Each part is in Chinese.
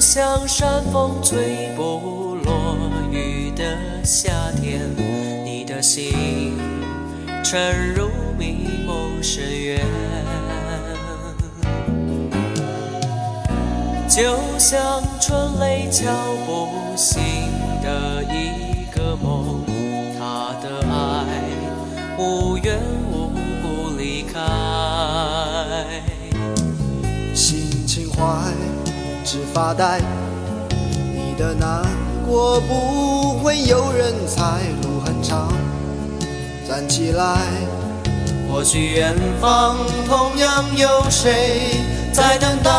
像山风吹不落雨的夏天，你的心沉入迷梦深渊。就像春雷敲不醒的一个梦，他的爱无缘无故离开，心情坏。直发呆，你的难过不会有人猜，路很长，站起来。或许远方同样有谁在等待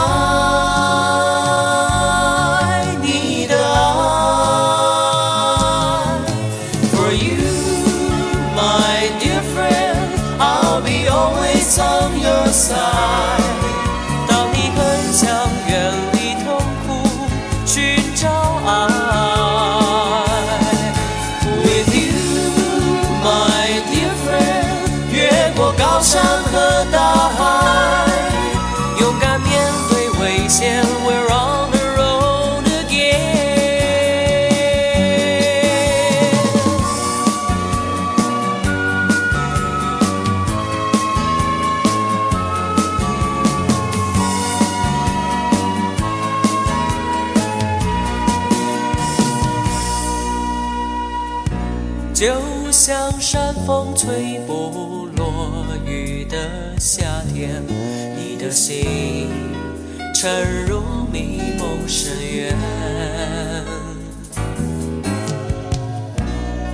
吹不落雨的夏天，你的心沉入迷梦深渊。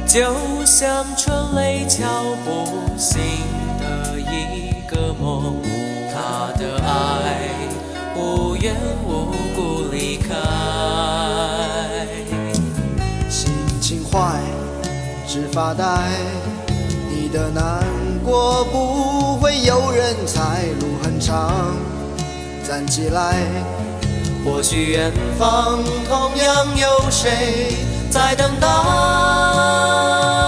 就像春雷敲不醒的一个梦，他的爱无缘无故离开。心情坏，只发呆，的难过不会有人猜，路很长，站起来。或许远方同样有谁在等待。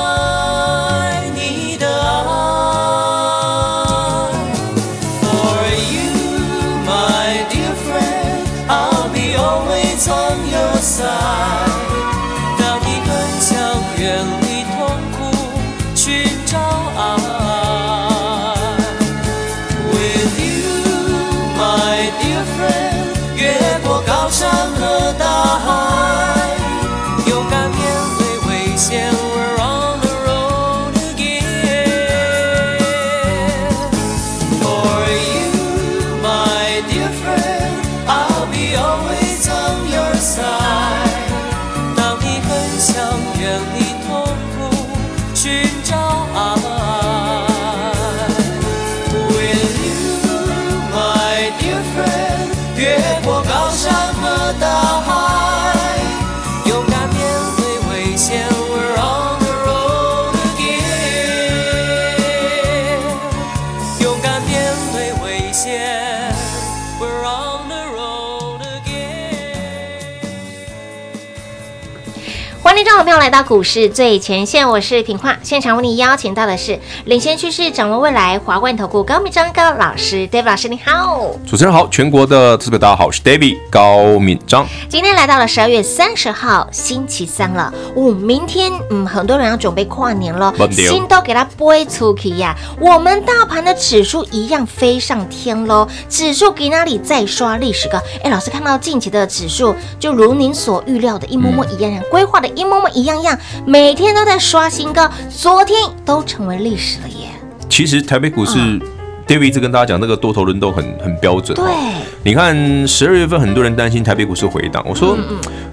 听来到股市最前线，我是品化。现场为你邀请到的是领先趋势、掌握未来华冠投顾高敏章高老师，David 老师，你好。主持人好，全国的资本大家好，我是 David 高敏章。今天来到了十二月三十号星期三了，哦，明天嗯，很多人要准备跨年了，心都给它拨出去呀。我们大盘的指数一样飞上天喽，指数给那里再刷历史高。哎，老师看到近期的指数，就如您所预料的一模模一样样，规划的一。模模一样样，每天都在刷新高，昨天都成为历史了耶。其实台北股市、嗯、，David 一直跟大家讲，那个多头轮动很很标准。对，你看十二月份很多人担心台北股市回档，我说，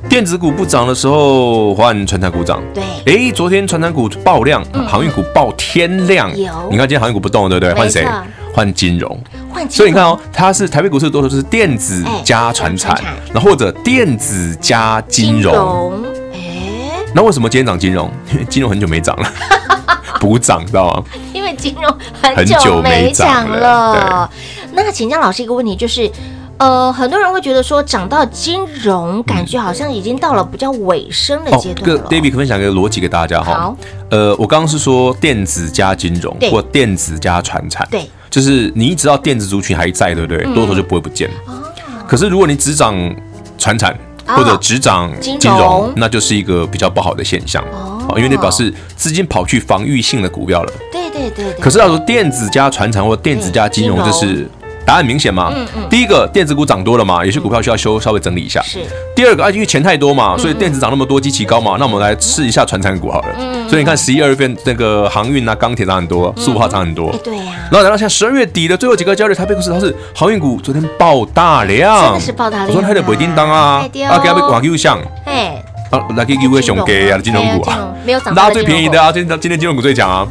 电子股不涨的时候，换传产股涨。对，哎，昨天传产股爆量，航运股爆天量。有，你看今天航运股不动了，对不对？换谁？换金融。换。所以你看哦，它是台北股市多的是电子加传产，然后或者电子加金融。哎，那为什么今天涨金融？因为金融很久没涨了，补涨，知道吗？因为金融很久没涨了。那请教老师一个问题，就是。呃，很多人会觉得说，涨到金融，感觉好像已经到了比较尾声的阶段了。哦，David 可分享一个逻辑给大家哈。好，呃，我刚刚是说电子加金融，或电子加传产，对，就是你一直到电子族群还在，对不对？多头就不会不见。可是如果你只涨传产或者只涨金融，那就是一个比较不好的现象哦，因为那表示资金跑去防御性的股票了。对对对。可是要说电子加传产或电子加金融，这是。答案明显嘛？嗯嗯。第一个，电子股涨多了嘛，有些股票需要修，稍微整理一下。是。第二个啊，因为钱太多嘛，所以电子涨那么多，基期高嘛，那我们来试一下传产股好了。嗯。所以你看，十一二月份那个航运啊、钢铁涨很多，塑化涨很多。对呀。然后等到现在十二月底的最后几个交易日，台北股市它是航运股昨天爆大量。真的是爆大量。我说它的不叮当啊，啊，给它被挂 Q 上。哎。啊，来给 U 个熊给啊，金融股啊，没有涨。拉最便宜的啊，今天今天金融股最强啊。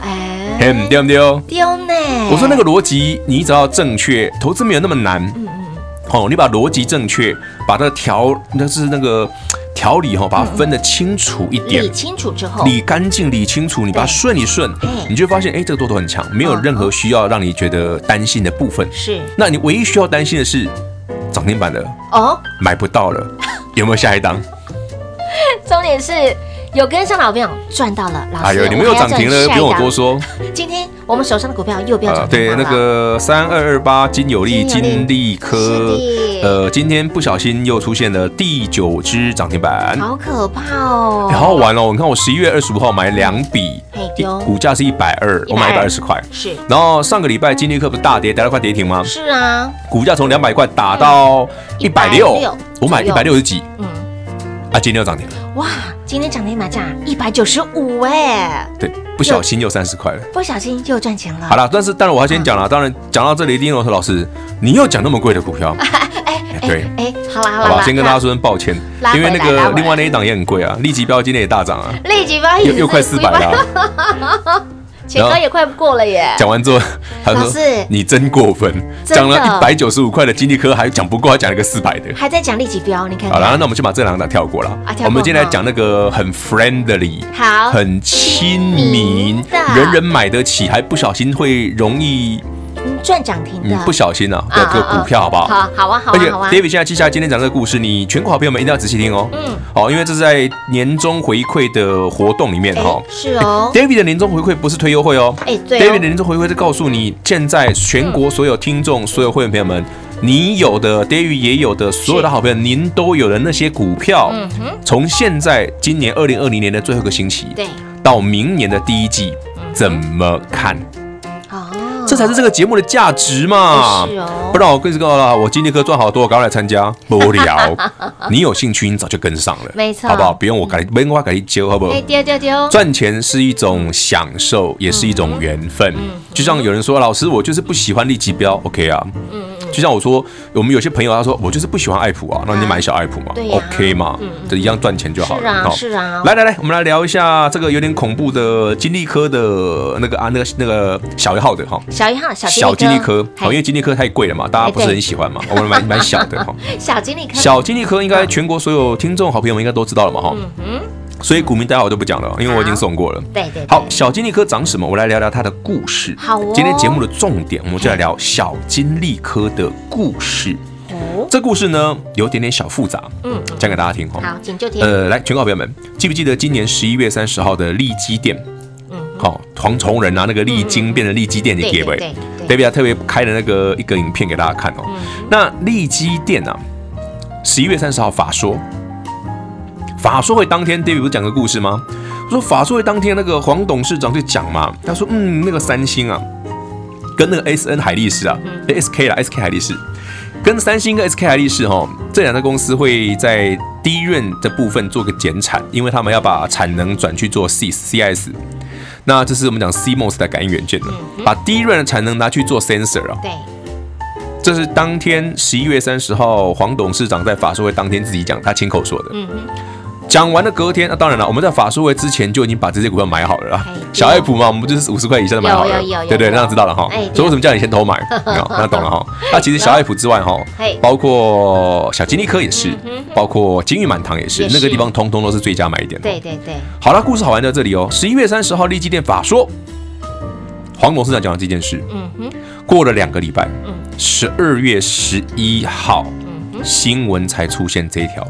很丢不丢？丢呢！我说那个逻辑，你只要正确，投资没有那么难。嗯嗯。哦，你把逻辑正确，把它调，那是那个调理哈，把它分得清楚一点。理清楚之后，理干净，理清楚，你把它顺一顺，你就发现，哎，这个多头很强，没有任何需要让你觉得担心的部分。是。那你唯一需要担心的是涨停板的哦，买不到了，有没有下一档？重点是。有跟上老朋友赚到了，老师，哎呦，你们又涨停了，不用我多说。今天我们手上的股票又飙涨停了。对，那个三二二八金有利、金利科，呃，今天不小心又出现了第九只涨停板，好可怕哦！好好玩哦！你看我十一月二十五号买两笔，股价是一百二，我买一百二十块。是。然后上个礼拜金利科不是大跌，跌了快跌停吗？是啊。股价从两百块打到一百六，我买一百六十几。嗯。啊，今天又涨停了。哇！今天涨停买价一百九十五哎，对，不小心又三十块了，不小心又赚钱了。好了，但是当然我要先讲了，当然讲到这里，丁龙老师，你又讲那么贵的股票，哎，对，哎，好啦好啦，先跟大家说声抱歉，因为那个另外那一档也很贵啊，立即标今天也大涨啊，立即标又又快四百了。前高也快过了耶！讲完之后，他说：“你真过分，讲了一百九十五块的经济科还讲不过，还讲了个四百的，还在讲利息标，你看。好了，那我们就把这两档跳过了。我们今天来讲那个很 friendly，好，很亲民，人人买得起，还不小心会容易。”赚涨停的，不小心啊，的个股票，好不好？好，好啊，好啊。而且，David 现在记下来今天讲这个故事，你全国好朋友们一定要仔细听哦。嗯，好，因为这是在年终回馈的活动里面哈。是哦。David 的年终回馈不是推优惠哦。哎，对。David 的年终回馈是告诉你，现在全国所有听众、所有会员朋友们，你有的，David 也有的，所有的好朋友，您都有的那些股票，嗯哼，从现在今年二零二零年的最后一个星期，对，到明年的第一季，怎么看？这才是这个节目的价值嘛！是哦，不然我跟你说了，我今天课赚好多，我赶快来参加。无聊，你有兴趣，你早就跟上了，没错，好不好？不用我改，不用我改你揪，好不好？赚钱是一种享受，也是一种缘分。就像有人说，老师，我就是不喜欢立即标，OK 啊？嗯。就像我说，我们有些朋友他说，我就是不喜欢爱普啊，那你买小爱普嘛，OK 嘛，这一样赚钱就好了。是啊，是啊。来来来，我们来聊一下这个有点恐怖的金利科的那个啊，那个那个小一号的哈。小一号，小金利科，好，因为金利科太贵了嘛，大家不是很喜欢嘛，我们买买小的哈。小金利科，小金利科应该全国所有听众好朋友们应该都知道了嘛哈。嗯。所以股民代号我就不讲了，因为我已经送过了。对对。好，小金利科涨什么？我来聊聊它的故事。好哦。今天节目的重点，我们就来聊小金利科的故事。哦。这故事呢，有点点小复杂。嗯。讲给大家听哈。好，请就听。呃，来，全国朋友们，记不记得今年十一月三十号的利基店？嗯。好，黄崇仁拿那个利金变成利基店的结尾。对对对。特别开的那个一个影片给大家看哦。那利基店啊，十一月三十号法说。法说会当天，David 不是讲个故事吗？我说法说会当天，那个黄董事长就讲嘛，他说，嗯，那个三星啊，跟那个 SN 海力士啊，SK 啦，SK 海力士，跟三星跟 SK 海力士哈，这两家公司会在 DRAM 的部分做个减产，因为他们要把产能转去做 C C S 那这是我们讲 CMOS 的感应元件了，把 DRAM 的产能拿去做 sensor 啊。对。这是当天十一月三十号黄董事长在法说会当天自己讲，他亲口说的。嗯讲完了隔天，那当然了，我们在法说会之前就已经把这些股票买好了啦。小爱普嘛，我们就是五十块以下的买好了，对对，那知道了哈。所以为什么叫你先偷买？那懂了哈。那其实小爱普之外哈，包括小金利科也是，包括金玉满堂也是，那个地方通通都是最佳买点。对对对。好了，故事好玩在这里哦。十一月三十号，立基店法说，黄董事长讲了这件事。嗯哼。过了两个礼拜，十二月十一号，新闻才出现这一条。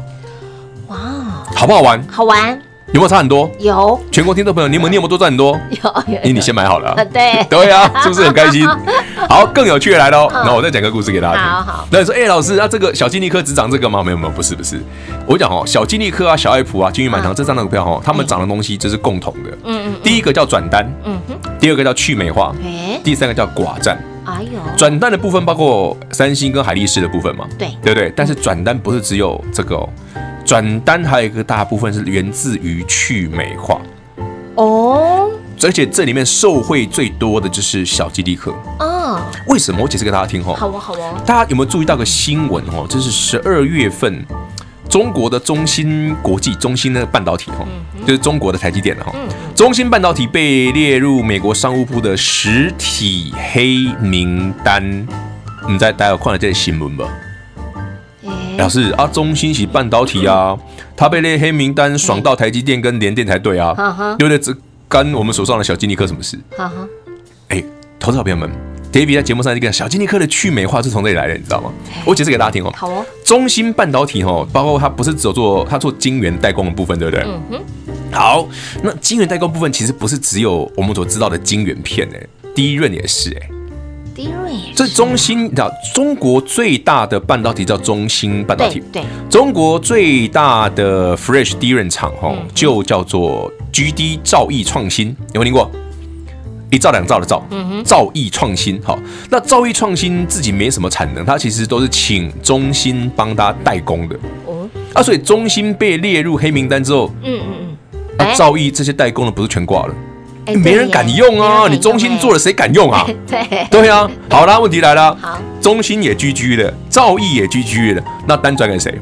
哇，好不好玩？好玩。有没有差很多？有。全国听众朋友，你有没有你有没有多赚很多？有。因你先买好了。对。对啊，是不是很开心？好，更有趣的来喽。那我再讲个故事给大家听。好好。那你说，哎，老师，那这个小金利科只涨这个吗？没有没有，不是不是。我讲哦，小金利科啊，小爱普啊，金玉满堂这三档股票哦，他们涨的东西这是共同的。嗯嗯。第一个叫转单。嗯哼。第二个叫去美化。第三个叫寡占。哎呦。转单的部分包括三星跟海力士的部分嘛？对。对不对？但是转单不是只有这个哦。转单还有一个大部分是源自于去美化哦，而且这里面受惠最多的就是小基地客啊。为什么？我解释给大家听哈。好哦，好哦。大家有没有注意到个新闻哦？这是十二月份中国的中芯国际，中芯的半导体哈，就是中国的台积电的哈。中芯半导体被列入美国商务部的实体黑名单。你在待会看了这个新闻吧。表示啊，中芯系半导体啊，他被列黑名单，爽到台积电跟联电才对啊，对不对？这干我们手上的小金利科什么事？哎，投资好朋友们，David 在节目上就讲小金利科的去美化是从这里来的，你知道吗？我解释给大家听哦。好哦。中芯半导体哦，包括它不是只有做它做晶圆代工的部分，对不对？嗯哼。好，那晶圆代工部分其实不是只有我们所知道的晶圆片哎，第一润也是哎。这中芯，你知道中国最大的半导体叫中芯半导体。对，中国最大的 fresh DRAM 厂哈，就叫做 GD 兆易创新，有没有听过？一兆两兆的兆，兆易创新。好，那兆易创新自己没什么产能，它其实都是请中芯帮他代工的。哦，啊，所以中芯被列入黑名单之后，嗯嗯嗯，那兆易这些代工的不是全挂了？欸、没人敢用啊！你中心做了，谁敢用啊？对对啊！好啦，问题来了。好，中心也 GG 了，兆易也 GG 了，那单转给谁？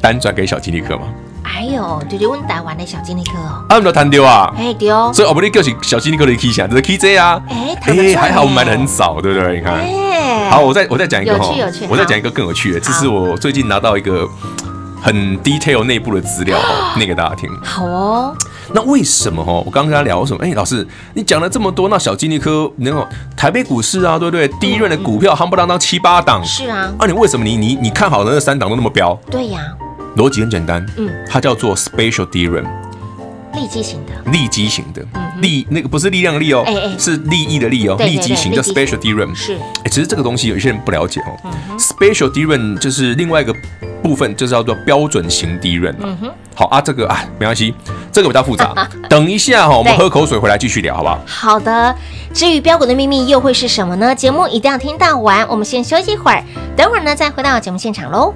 单转给小金利科吗？哎呦，就是问台湾的小金利科哦。啊，没有弹丢啊？哎丢。所以我们的叫起小金利科的 K 线，这是 KJ 啊。哎，哎，还好我们买的很少，对不对？你看。哎。好，我再我再讲一个哈，我再讲一个更有趣的，这是我最近拿到一个很 detail 内部的资料哦，念给大家听。好哦。那为什么哦？我刚刚跟他聊什么？哎，老师，你讲了这么多，那小金利科，那个台北股市啊，对不对？第一轮的股票夯不啷当七八档，是啊。啊你为什么你你你看好的那三档都那么飙？对呀。逻辑很简单，嗯，它叫做 Special DRAM，利基型的，利基型的，利那个不是力量的利哦，是利益的利哦，利基型叫 Special DRAM。是。哎，其实这个东西有一些人不了解哦。Special DRAM 就是另外一个部分，就是叫做标准型 DRAM。嗯哼。好啊，这个啊没关系。这个比较复杂，等一下哈，我们喝口水回来继续聊，好不好？好的。至于标股的秘密又会是什么呢？节目一定要听到完。我们先休息一会儿，等会儿呢再回到节目现场喽。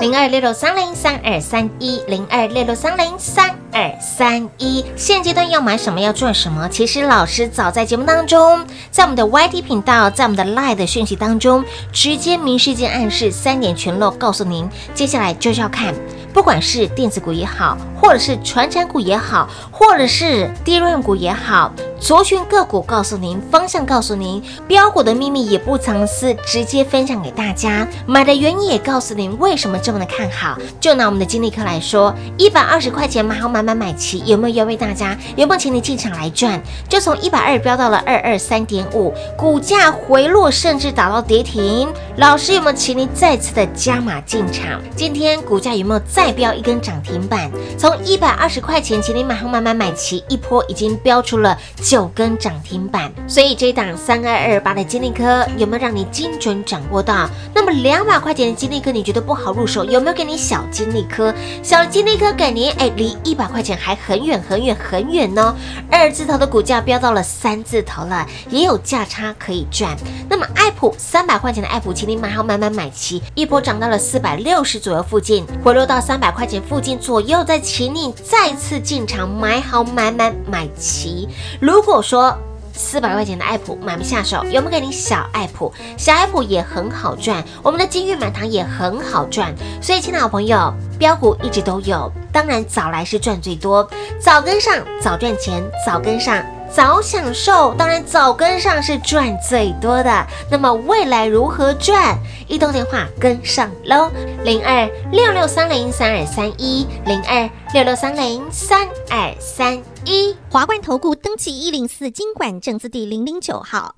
零二六六三零三二三一，零二六六三零三二三一。现阶段要买什么，要赚什么？其实老师早在节目当中，在我们的 YT 频道，在我们的 Live 的讯息当中，直接明示间暗示三点全漏，告诉您，接下来就是要看，不管是电子股也好，或者是传产股也好，或者是 DRAM 股也好。族群个股告诉您方向，告诉您标股的秘密也不藏私，直接分享给大家。买的原因也告诉您为什么这么的看好。就拿我们的金利科来说，一百二十块钱买好买买买齐，有没有优惠大家？有没有请你进场来赚？就从一百二飙到了二二三点五，股价回落甚至打到跌停。老师有没有请你再次的加码进场？今天股价有没有再飙一根涨停板？从一百二十块钱请你买好买买买齐，一波已经飙出了。九根涨停板，所以这一档三二二八的金利科有没有让你精准掌握到？那么两百块钱的金利科你觉得不好入手？有没有给你小金利科？小金利科给您哎，离一百块钱还很远很远很远呢。二字头的股价飙到了三字头了，也有价差可以赚。那么爱普三百块钱的爱普，请你买好买买买齐，一波涨到了四百六十左右附近，回落到三百块钱附近左右，再请你再次进场买好买买买齐。如如果说四百块钱的爱普买不下手，有没有给你小爱普？小爱普也很好赚，我们的金玉满堂也很好赚。所以，亲爱的朋友，标股一直都有，当然早来是赚最多，早跟上早赚钱，早跟上早享受，当然早跟上是赚最多的。那么未来如何赚？移动电话跟上喽，零二六六三零三二三一，零二六六三零三二三一。华冠投顾登记一零四金管证字第零零九号，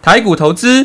台股投资。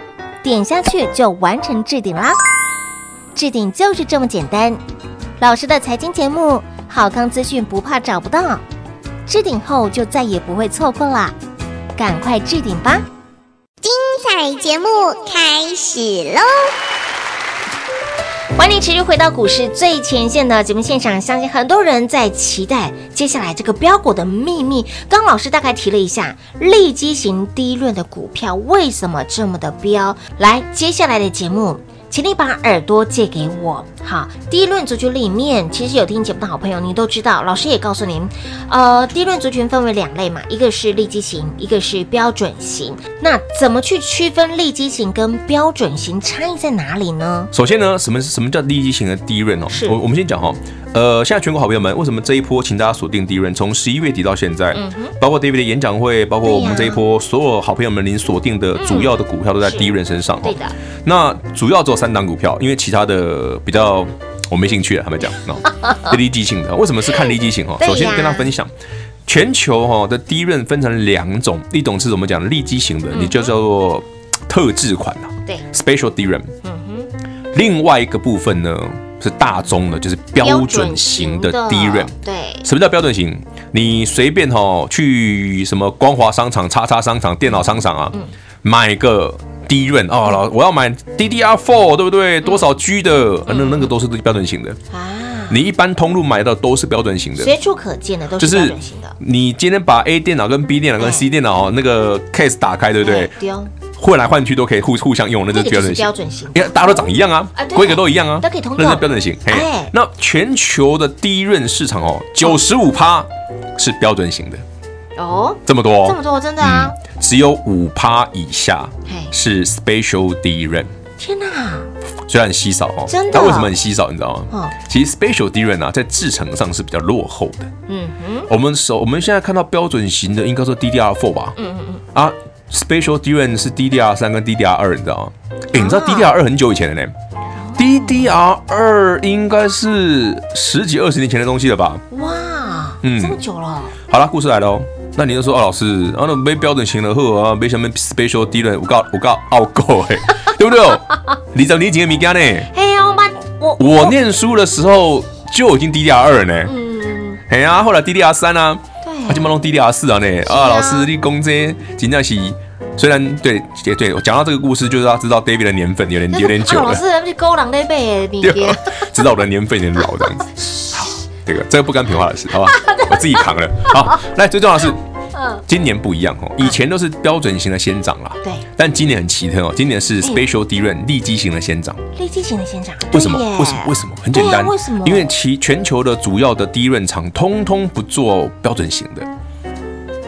点下去就完成置顶啦。置顶就是这么简单。老师的财经节目，好康资讯不怕找不到。置顶后就再也不会错过啦，赶快置顶吧！精彩节目开始喽！欢迎持续回到股市最前线的节目现场，相信很多人在期待接下来这个标股的秘密。刚老师大概提了一下，利基型低润的股票为什么这么的标？来，接下来的节目。请你把耳朵借给我。好，第一轮族群里面，其实有听节目的好朋友，你都知道，老师也告诉您，呃，第一轮族群分为两类嘛，一个是利基型，一个是标准型。那怎么去区分利基型跟标准型差异在哪里呢？首先呢，什么什么叫利基型的第一轮哦？是我我们先讲哈，呃，现在全国好朋友们，为什么这一波请大家锁定低润？从十一月底到现在，嗯，包括 David 的演讲会，包括我们这一波所有好朋友们，您锁定的主要的股票都在低润身上哈。对的。那主要做。三档股票，因为其他的比较我没兴趣了，他们讲哦，利基型的，为什么是看利基型哈？首先跟他分享，全球哈的低润分成两种，一种是我们讲利基型的，你就叫做特制款呐，对，special 低润。嗯哼。另外一个部分呢是大宗的，就是标准型的 DRAM。对。什么叫标准型？你随便哈去什么光华商场、叉叉商场、电脑商场啊，买个。DRAM 哦，老我要买 DDR4，对不对？多少 G 的？那那个都是标准型的啊。你一般通路买到都是标准型的，随处可见的都是标准型的。你今天把 A 电脑跟 B 电脑跟 C 电脑那个 case 打开，对不对？换来换去都可以互互相用，那就是标准型。标准型，因为大家都长一样啊，规格都一样啊，都可以通用。那是标准型。哎，那全球的低润市场哦，九十五趴是标准型的。哦，这么多，这么多，真的啊！只有五趴以下是 special 低润。天哪，虽然很稀少哦，真的。但为什么很稀少？你知道吗？其实 special 低润啊，在制程上是比较落后的。嗯哼，我们手我们现在看到标准型的，应该说 DDR4 吧？嗯嗯嗯。啊，special 低润是 DDR 三跟 DDR 二你知道吗？哎，你知道 DDR 二很久以前的呢，DDR 二应该是十几二十年前的东西了吧？哇，嗯，这么久了。好了，故事来了哦。那你就说，哦，老师，啊，那没标准型的货啊，没什么 special 低润，我告我告傲购哎，对不对？你怎么你几个米干呢？嘿呀，我我念书的时候就已经 DDR 二呢，嗯，嘿呀，后来 DDR 三啊，对，他就弄 DDR 四啊呢，啊，老师你讲这真的是，虽然对也对，我讲到这个故事，就是要知道 David 的年份有点有点久了，老师，不是高人那辈的，知道我的年份有点老这样子，好，这个这个不干平话的事，好吧，我自己扛了，好，来最重要的是。今年不一样哦，以前都是标准型的先涨啦。对。但今年很奇特哦，今年是 Special DRAM 利基型的先涨。利基型的先涨。为什么？为什么？为什么？很简单。为什么？因为其全球的主要的 DRAM 厂通通不做标准型的，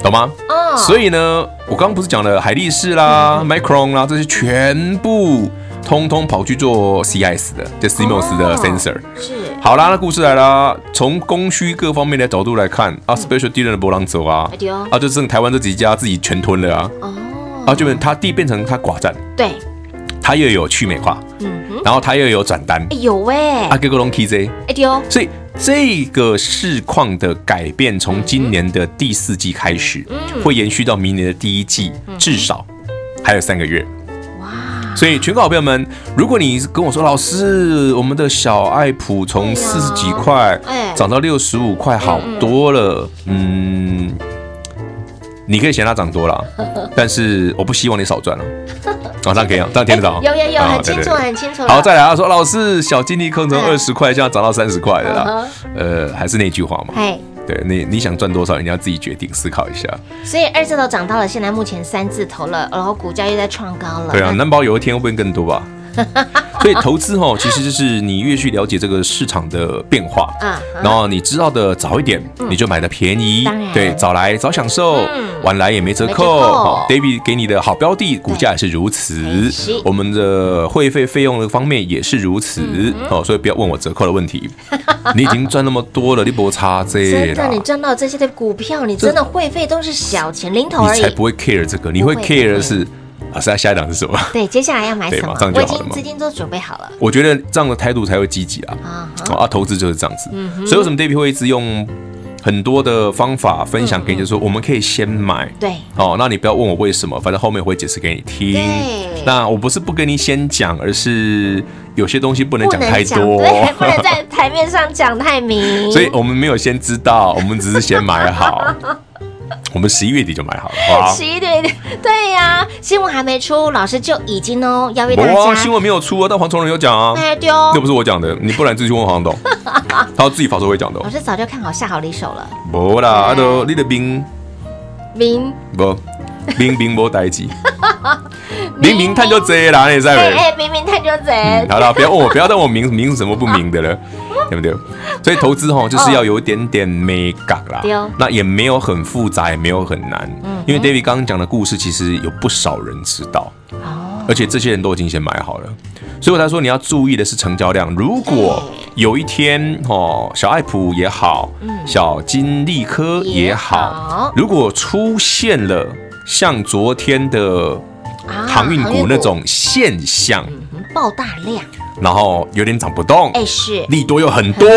懂吗？哦。所以呢，我刚刚不是讲了海力士啦、Micron 啦这些全部。通通跑去做 CIS 的，就 CMOS 的 sensor。是，好啦，那故事来啦。从供需各方面的角度来看，啊，Special d e a l 的波浪走啊，啊，就剩台湾这几家自己全吞了啊。哦。啊，就变它地变成它寡占。对。它又有去美化。嗯哼。然后它又有转单。有喂。啊，给个龙 KZ。哎丢。所以这个市况的改变，从今年的第四季开始，会延续到明年的第一季，至少还有三个月。所以，全国好朋友们，如果你跟我说，老师，我们的小爱普从四十几块涨到六十五块，好多了，嗯，你可以嫌它涨多了，但是我不希望你少赚了。马上可以啊，这样听得到？有有有，很清楚，很清楚。好，再来啊，说老师，小金利坑从二十块，现在涨到三十块了啦。呃，还是那句话嘛。对你，你想赚多少，你要自己决定，思考一下。所以二字头涨到了，现在目前三字头了，然后股价又在创高了。对啊，难保有一天会不会更多吧？所以投资哦，其实就是你越去了解这个市场的变化，嗯，然后你知道的早一点，你就买的便宜，对，早来早享受，晚来也没折扣。David 给你的好标的，股价也是如此，我们的会费费用的方面也是如此，哦，所以不要问我折扣的问题，你已经赚那么多了，你不差这。真的，你赚到这些的股票，你真的会费都是小钱零头而已，你才不会 care 这个，你会。care 的是。啊，现在下一档是什么？对，接下来要买什么？我已经资金都准备好了。我觉得这样的态度才会积极啊！啊，投资就是这样子。所以为什么 David 会一直用很多的方法分享给你，就是说我们可以先买。对。哦，那你不要问我为什么，反正后面我会解释给你听。那我不是不跟你先讲，而是有些东西不能讲太多，对，不能在台面上讲太明。所以我们没有先知道，我们只是先买好。我们十一月底就买好了 好，十一月底，对呀、啊，新闻还没出，老师就已经哦邀约大家。哇，新闻没有出啊，但黄崇仁有讲啊，哎对哦，又不是我讲的，你不然自己去问黄董，他自己法说会讲的。老师早就看好下好离手了。不啦，阿都你的兵兵不兵兵无代志，明明探就贼啦，你在没？哎，明明探就贼。好了，不要问我，不要问我明明是什么不明的了。对不对？所以投资哈，就是要有一点点美感啦。那也没有很复杂，也没有很难。嗯。因为 David 刚刚讲的故事，其实有不少人知道。哦。而且这些人都已经先买好了。所以我才说你要注意的是成交量。如果有一天哦，小爱普也好，小金利科也好，如果出现了像昨天的航运股那种现象，爆大量。然后有点涨不动，哎，是利多又很多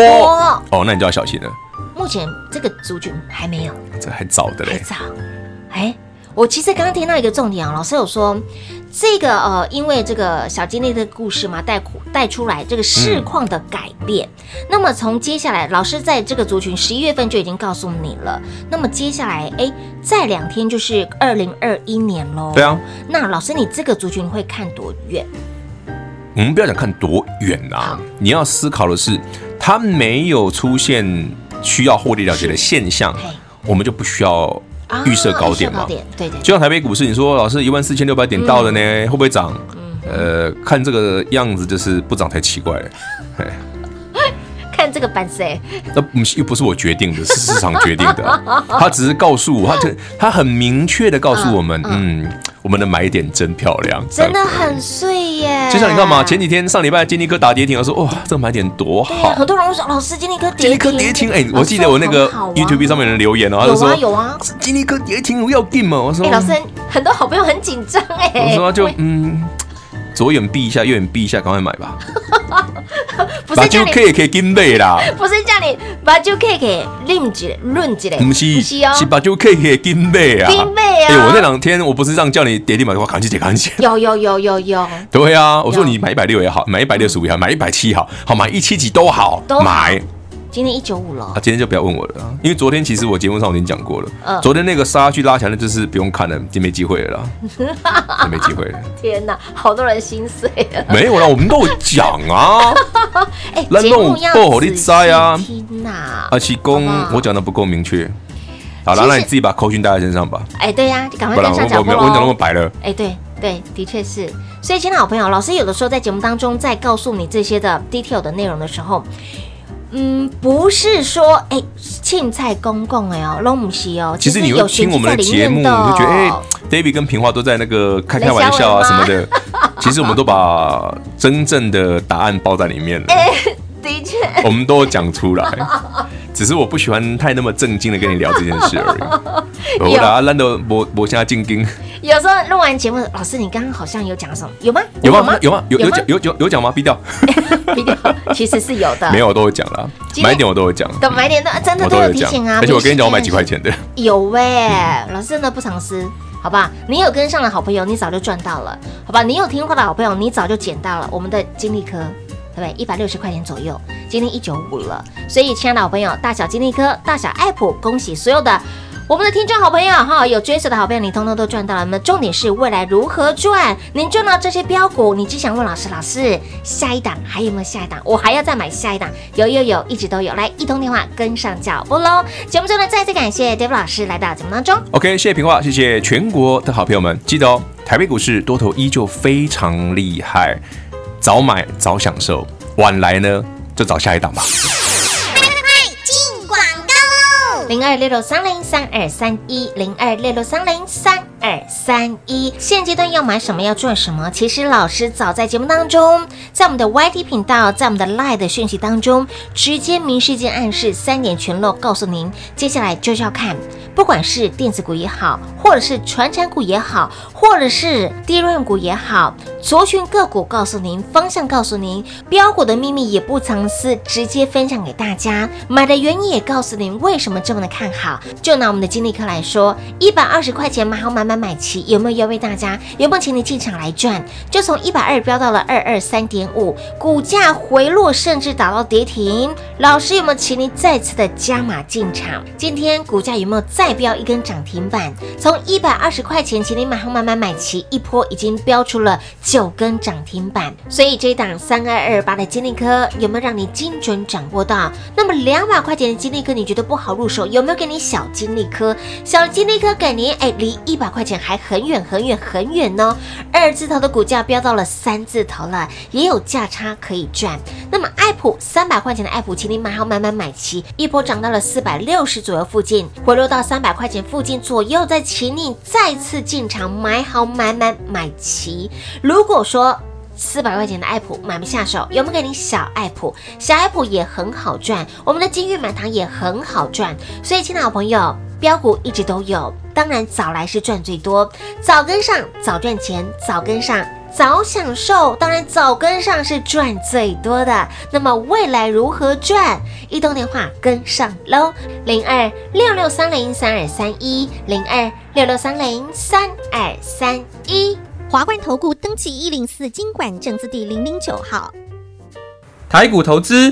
哦，那你就要小心了。目前这个族群还没有，这还早的嘞，还早。哎，我其实刚刚听到一个重点啊，老师有说这个呃，因为这个小金利的故事嘛，带带出来这个市况的改变。那么从接下来，老师在这个族群十一月份就已经告诉你了。那么接下来，哎，再两天就是二零二一年喽。对啊。那老师，你这个族群会看多远？我们不要讲看多远啊，你要思考的是，它没有出现需要获利了结的现象，我们就不需要预设高点嘛。对对。就像台北股市，你说老师一万四千六百点到了呢，会不会涨？呃，看这个样子就是不涨才奇怪。看这个板谁？那不又不是我决定的，是市场决定的。他只是告诉我，他他很明确的告诉我们，嗯。我们的买点真漂亮，真的很碎耶！就像你看嘛，前几天上礼拜金立科打跌停，我说哇，这个买点多好。很多人说老师金立科跌停，金立科跌停，哎，我记得我那个 YouTube 上面有人留言哦，他就说有啊，金立科跌停，我要定嘛。我说，哎，老师很多好朋友很紧张哎。我说就嗯。左眼闭一下，右眼闭一下，赶快买吧。不是叫你可以可以跟买啦，不是叫你把就可以给论起来论起来，不是不是哦，是把就可以可以跟买啊。金贝啊！哎，我那两天我不是让叫你跌地买的话，赶紧跌，赶紧跌。有有有有有。对啊，我说你买一百六也好，买一百六十五也好，买一百七好，好买一七几都好，都买。今天一九五了，啊，今天就不要问我了，因为昨天其实我节目上我已经讲过了，嗯，昨天那个杀去拉强的，就是不用看了，就没机会了啦，就没机会了。天哪，好多人心碎了。没有啦，我们都有讲啊，哎，节目要仔细听呐。阿奇公，我讲的不够明确。好了，那你自己把口讯带在身上吧。哎，对呀，赶快跟上脚步喽。我讲那么白了。哎，对对，的确是。所以，亲爱的好朋友，老师有的时候在节目当中在告诉你这些的 detail 的内容的时候，嗯，不是说哎，庆菜公公哎哦，拢不是哦。其实你有听我们的节目，你就觉得哎，David 跟平花都在那个开开玩笑啊什么的。其实我们都把真正的答案包在里面了。哎，的确，我们都讲出来。只是我不喜欢太那么正经的跟你聊这件事而已。我啦，懒得我我现在进京。有时候录完节目，老师你刚刚好像有讲什么？有吗？有吗？有吗？有有讲有有 有讲吗？逼掉，逼掉。其实是有的。没有，我都会讲啦。买点我都会讲。懂买点的，真的都有提醒啊。而且我跟你讲，我买几块钱的。有哎，老师真的不藏私，好吧？你有跟上的好朋友，你早就赚到了，好吧？你有听话的好朋友，你早就捡到了我们的金利科。对？一百六十块钱左右，今天一九五了。所以，亲爱的好朋友，大小金利科，大小爱普，恭喜所有的我们的听众好朋友哈，有追随的好朋友，你通通都赚到了。那么重点是未来如何赚？您赚到这些标股，你只想问老师，老师下一档还有没有下一档？我还要再买下一档？有有有，一直都有。来，一通电话跟上脚步喽。节目中呢，再次感谢 David 老师来到节目当中。OK，谢谢平话，谢谢全国的好朋友们。记得哦，台北股市多头依旧非常厉害。早买早享受，晚来呢就找下一档吧。快快快进广告喽！零二六六三零三二三一零二六六三零三二三一。现阶段要买什么要赚什么？其实老师早在节目当中，在我们的 YT 频道，在我们的 Live 的讯息当中，直接明示间暗示三点全漏，告诉您接下来就是要看。不管是电子股也好，或者是传产股也好，或者是低润股也好，族群个股告诉您方向，告诉您标股的秘密也不藏私，直接分享给大家。买的原因也告诉您为什么这么的看好。就拿我们的金利科来说，一百二十块钱买好买买买齐，有没有优惠大家？有没有请你进场来赚？就从一百二飙到了二二三点五，股价回落甚至打到跌停。老师有没有请你再次的加码进场？今天股价有没有再？再标一根涨停板，从一百二十块钱，请你买好买买买齐，一波已经标出了九根涨停板。所以这一档三二二八的金利科有没有让你精准掌握到？那么两百块钱的金利科你觉得不好入手，有没有给你小金利科？小金利科给您哎，离一百块钱还很远很远很远呢。二字头的股价飙到了三字头了，也有价差可以赚。那么爱普三百块钱的爱普，请你买好买买买齐，一波涨到了四百六十左右附近，回落到三。百块钱附近左右，再请你再次进场买好买买买齐。如果说四百块钱的爱普买不下手，有没有给你小爱普？小爱普也很好赚，我们的金玉满堂也很好赚。所以，亲爱的朋友，标股一直都有，当然早来是赚最多，早跟上早赚钱，早跟上。早享受，当然早跟上是赚最多的。那么未来如何赚？移动电话跟上喽，零二六六三零三二三一，零二六六三零三二三一。华冠投顾登记一零四金管证字第零零九号，台股投资。